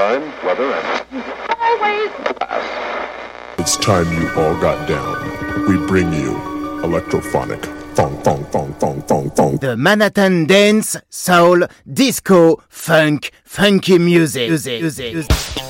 Time, weather, and always glass. It's time you all got down. We bring you electrophonic. Thong, thong, thong, thong, thong, thong. The Manhattan dance, soul, disco, funk, funky music. music, music, music.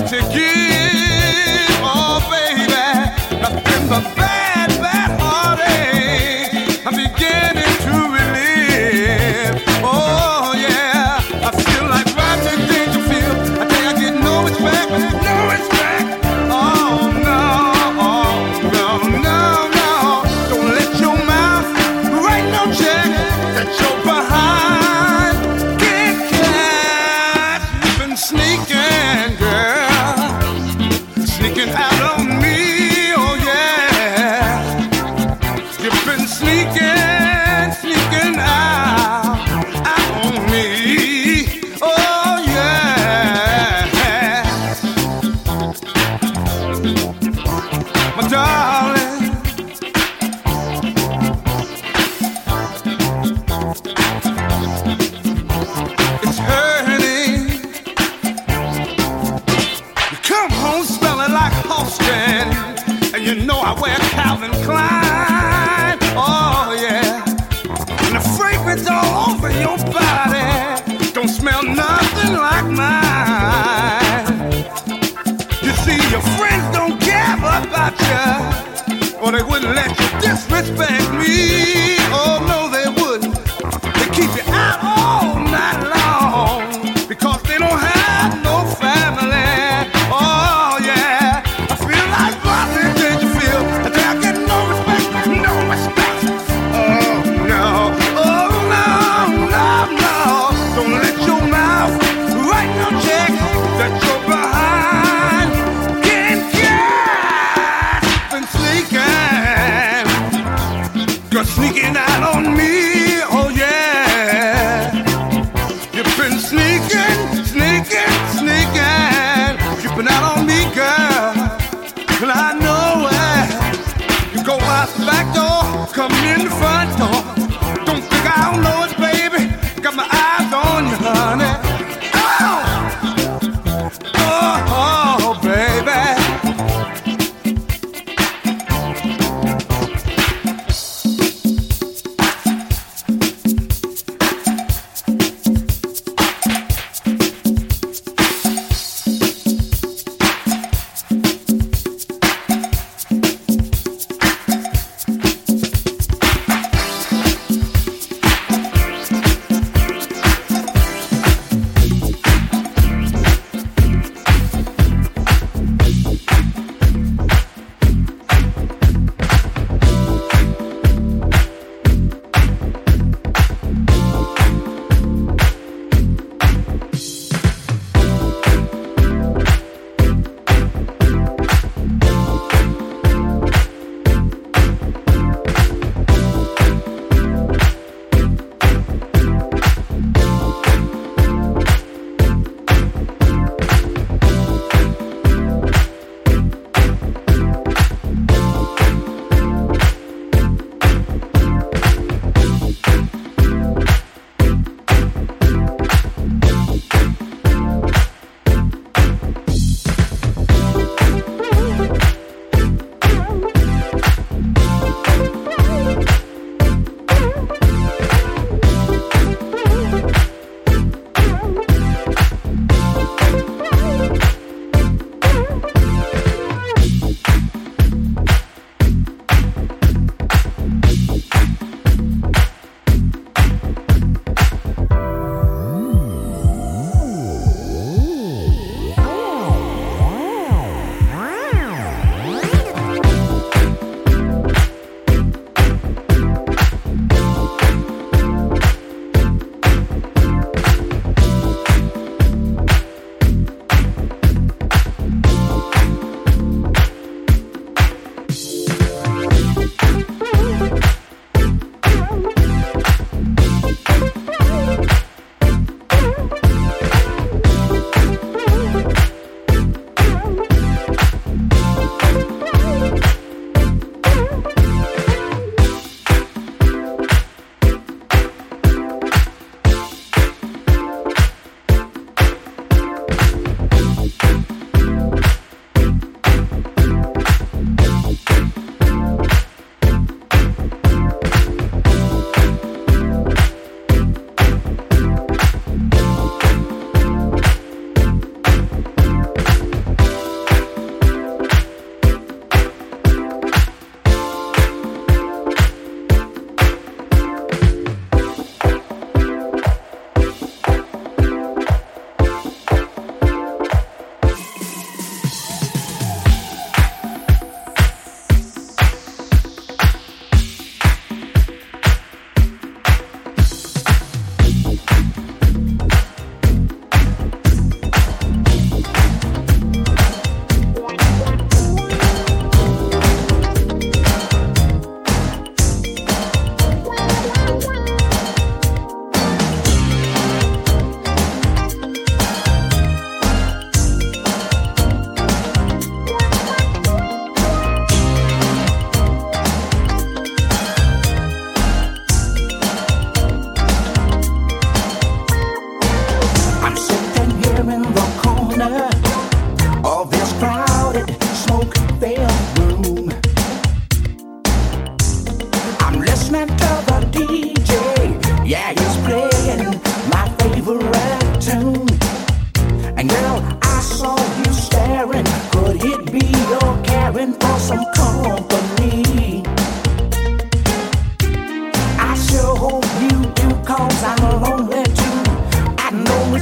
Love you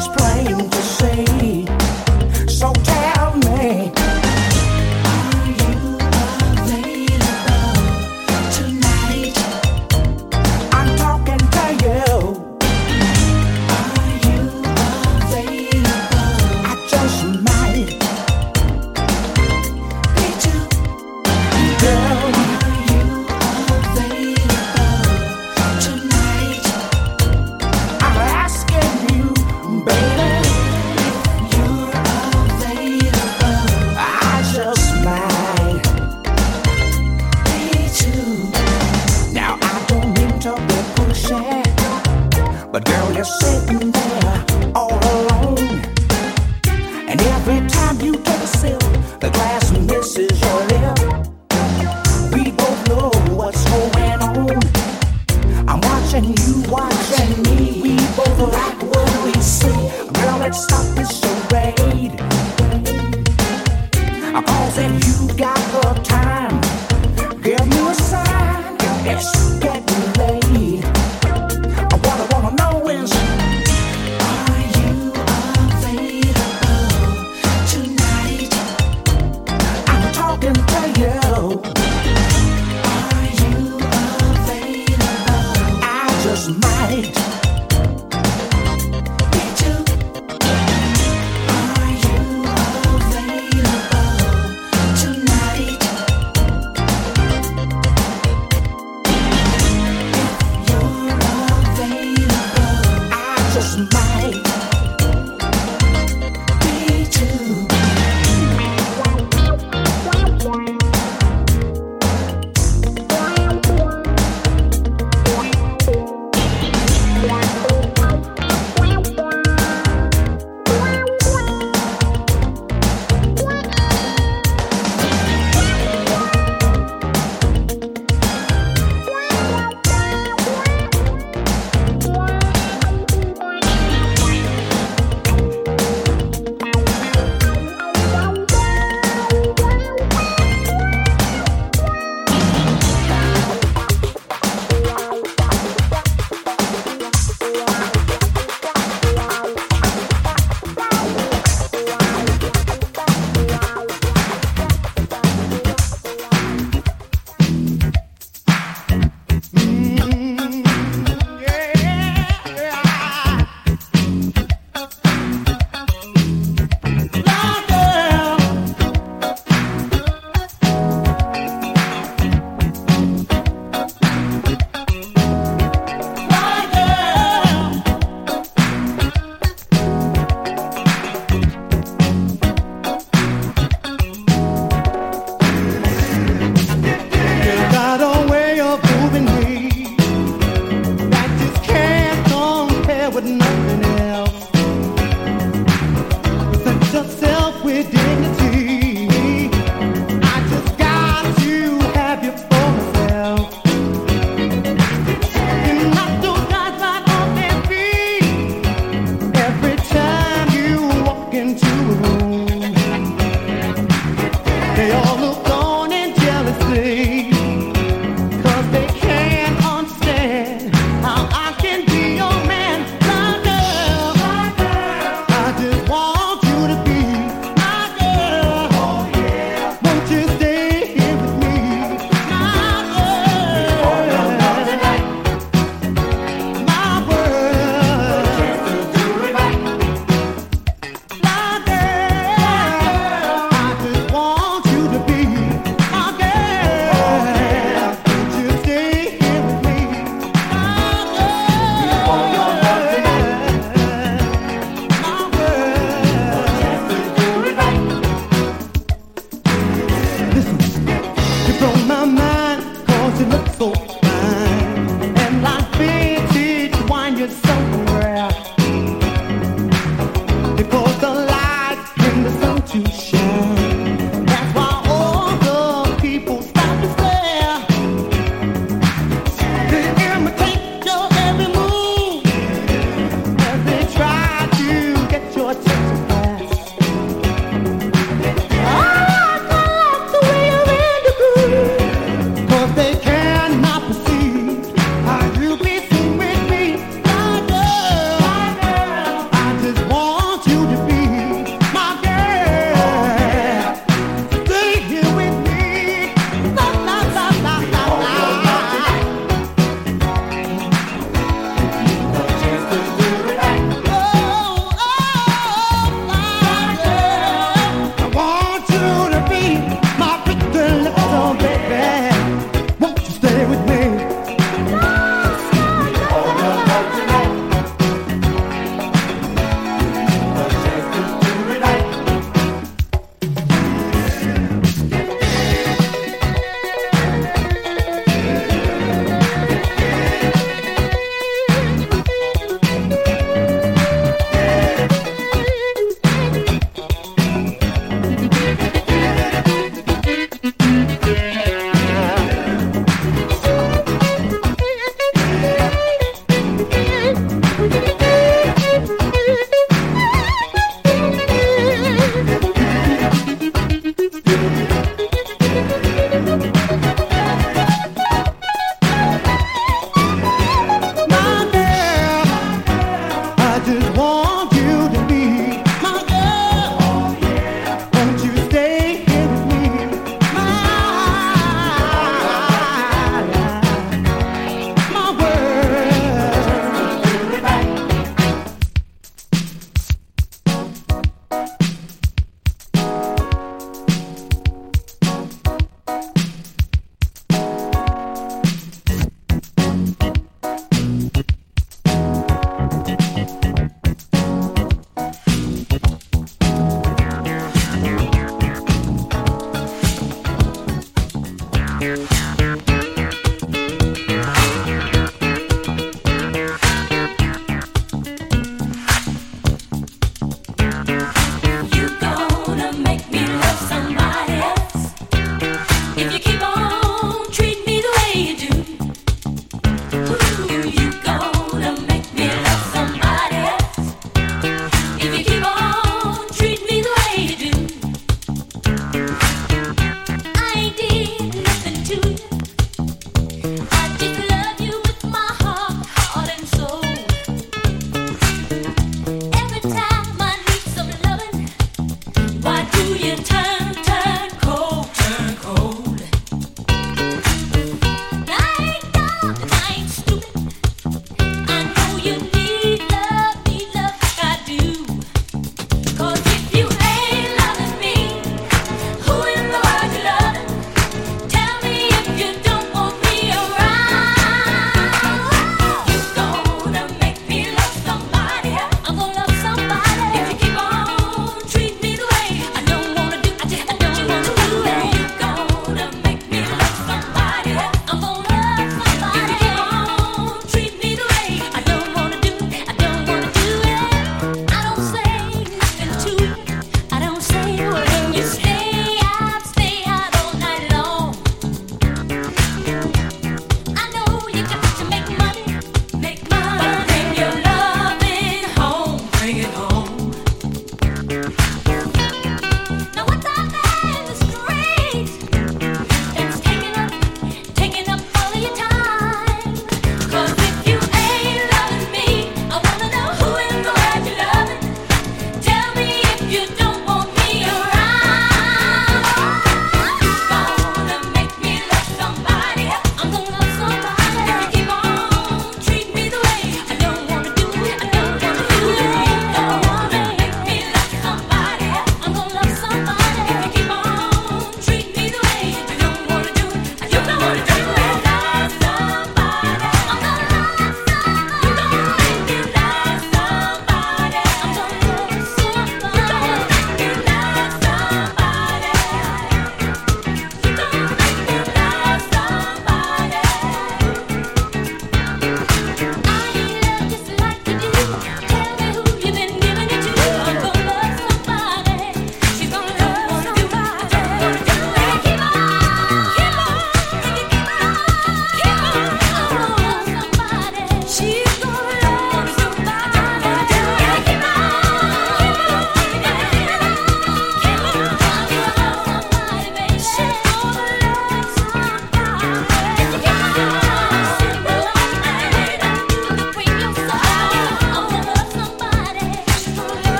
It's plain to see.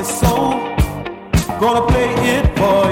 I love you so. Gonna play it for you.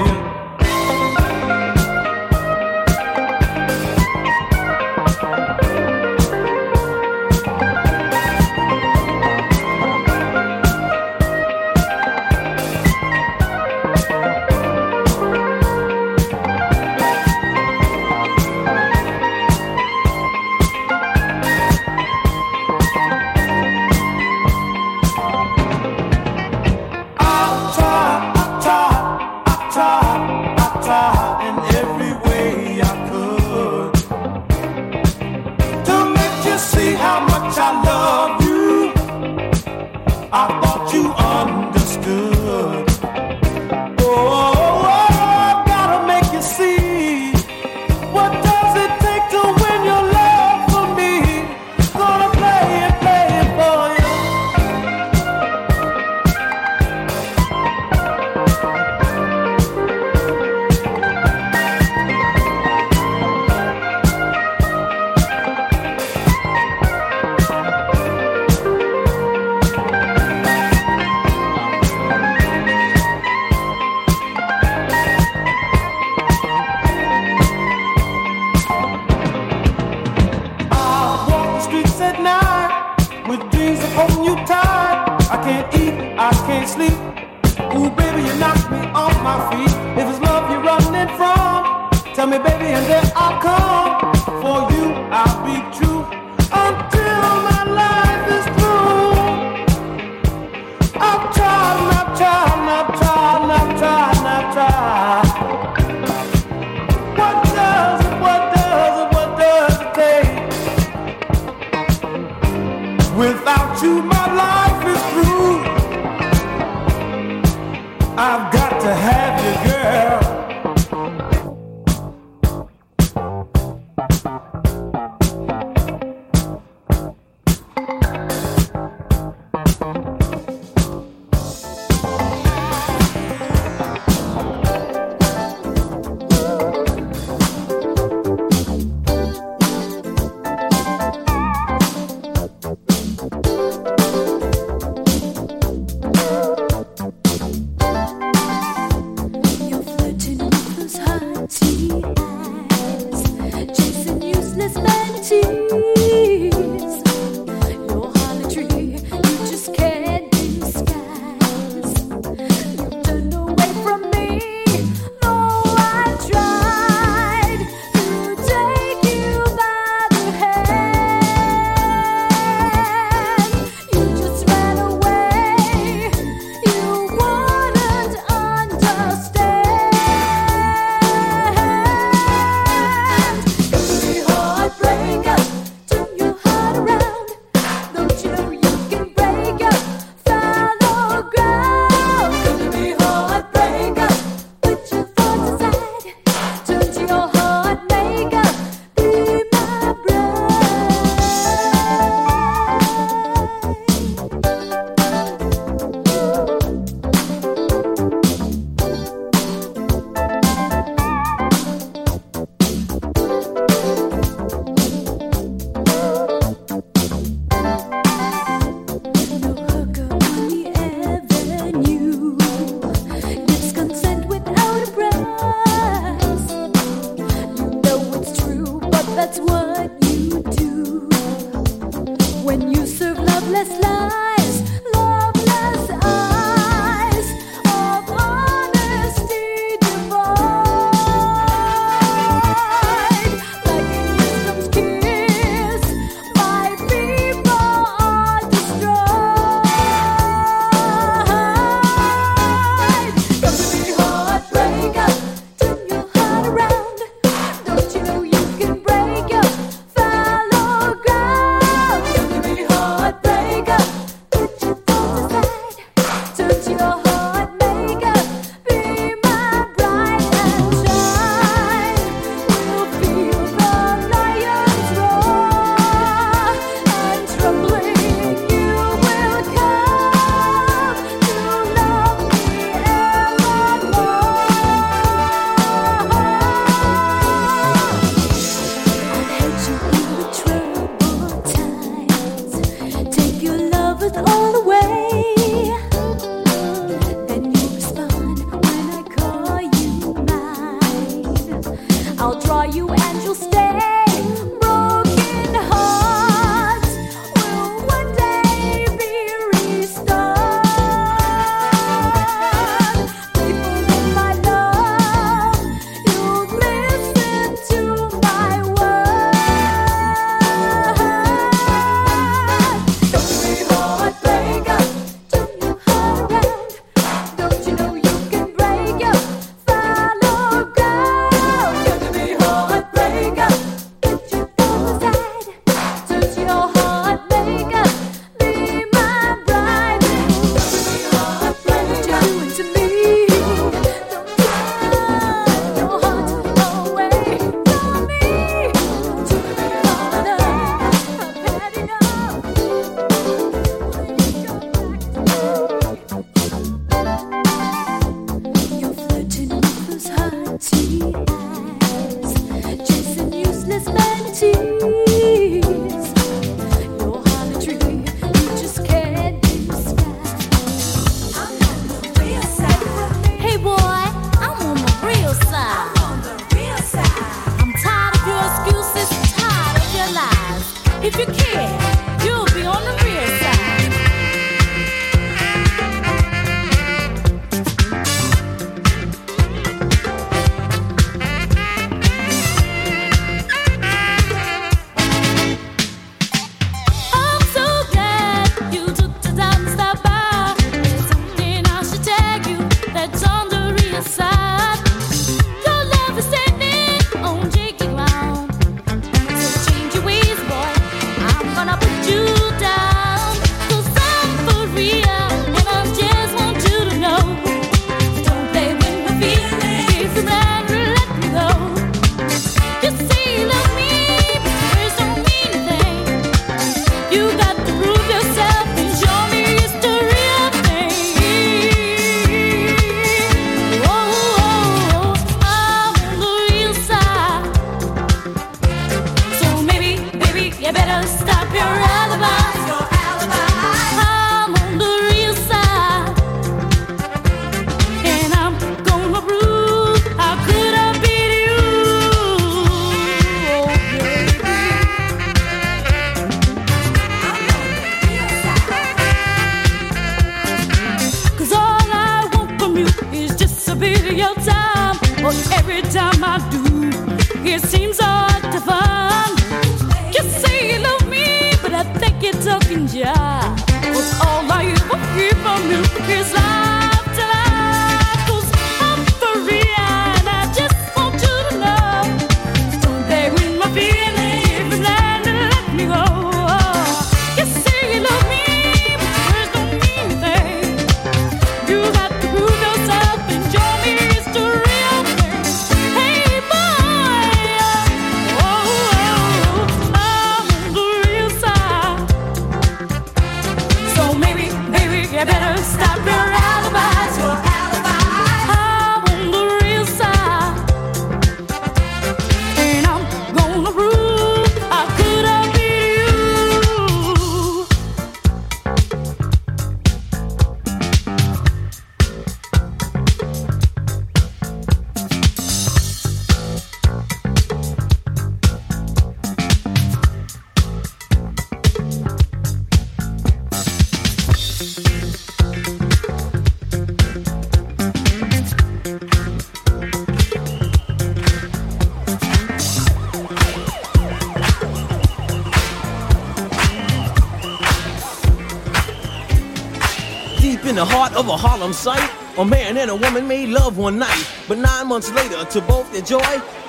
Of a Harlem sight. a man and a woman made love one night. But nine months later, to both their joy,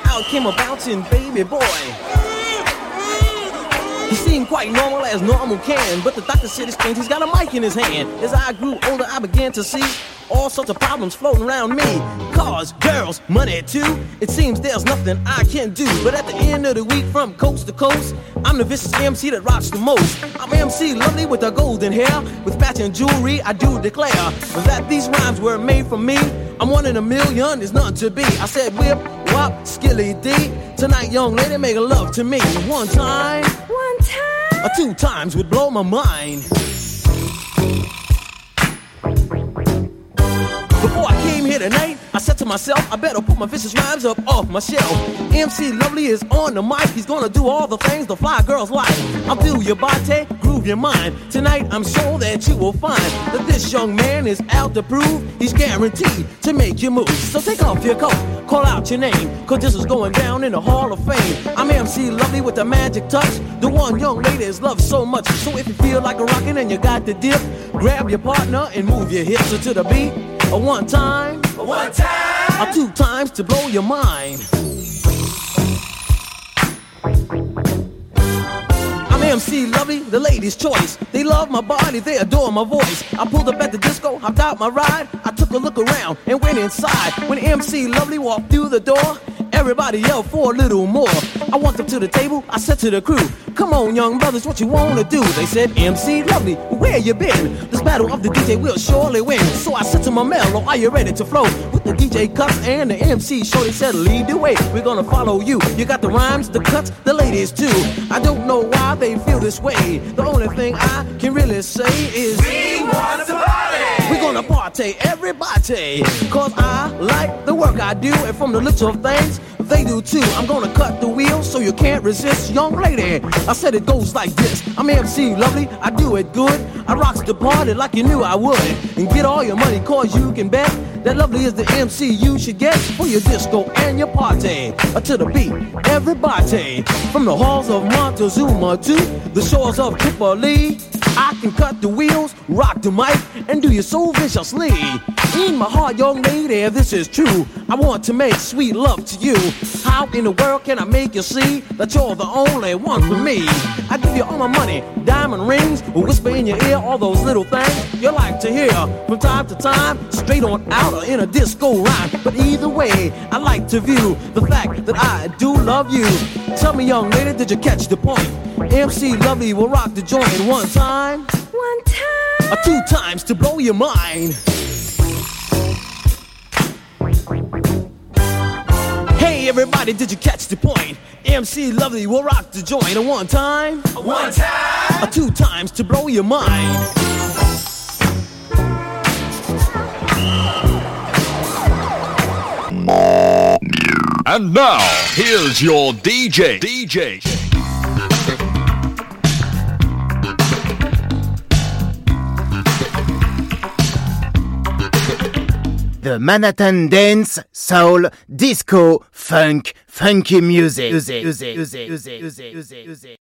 out came a bouncing baby boy. He seemed quite normal as normal can, but the doctor said it's strange. He's got a mic in his hand. As I grew older, I began to see all sorts of problems floating around me. Cars, girls, money too. It seems there's nothing I can do. But at the end of the week, from coast to coast, I'm the vicious MC that rocks the most. I'm MC lovely with the golden hair, with matching jewelry. I do declare that these rhymes were made for me. I'm one in a million, there's none to be. I said whip, wop, skilly D. Tonight, young lady, make a love to me. One time, One time. or two times would blow my mind. Myself, I better put my vicious rhymes up off my shelf. MC Lovely is on the mic, he's gonna do all the things the fly girls like. I'll do your body, groove your mind. Tonight, I'm sure that you will find that this young man is out to prove he's guaranteed to make you move. So take off your coat, call out your name, cause this is going down in the Hall of Fame. I'm MC Lovely with the magic touch, the one young ladies love so much. So if you feel like a rockin' and you got the dip, grab your partner and move your hips to the beat. A one time, a one time, or two times to blow your mind. I'm MC Lovely, the ladies' choice. They love my body, they adore my voice. I pulled up at the disco, hopped out my ride. I took a look around and went inside. When MC Lovely walked through the door, everybody yelled for a little more. I walked up to the table, I said to the crew, Come on, young brothers, what you wanna do? They said, MC Lovely, where you been? This battle of the DJ will surely win. So I said to my mellow, Are you ready to flow? With the DJ cuts and the MC show, they said, Lead the way, we're gonna follow you. You got the rhymes, the cuts, the ladies too. I don't know why they feel this way. The only thing I can really say is, We want to party! We're gonna party everybody. Cause I like the work I do, and from the looks of things, they do too. I'm gonna cut the wheels so you can't resist, young lady. I said it goes like this I'm MC Lovely, I do it good. I rocks the party like you knew I would. And get all your money, cause you can bet that Lovely is the MC you should get for your disco and your party. Uh, to the beat, everybody. From the halls of Montezuma to the shores of Tripoli. I can cut the wheels, rock the mic, and do you so viciously. In my heart, young lady, this is true. I want to make sweet love to you. How in the world can I make you see that you're the only one for me? I give you all my money, diamond rings, whisper in your ear all those little things you like to hear from time to time, straight on out or in a disco rhyme. But either way, I like to view the fact that I do love you. Tell me, young lady, did you catch the point? MC Lovely will rock the joint in one time, One time. or two times to blow your mind. Hey everybody, did you catch the point? MC Lovely will rock the joint a one time, one time, or two times to blow your mind. And now, here's your DJ. DJ. The Manhattan Dance, Soul, Disco, Funk, Funky Music. music, music, music, music, music, music.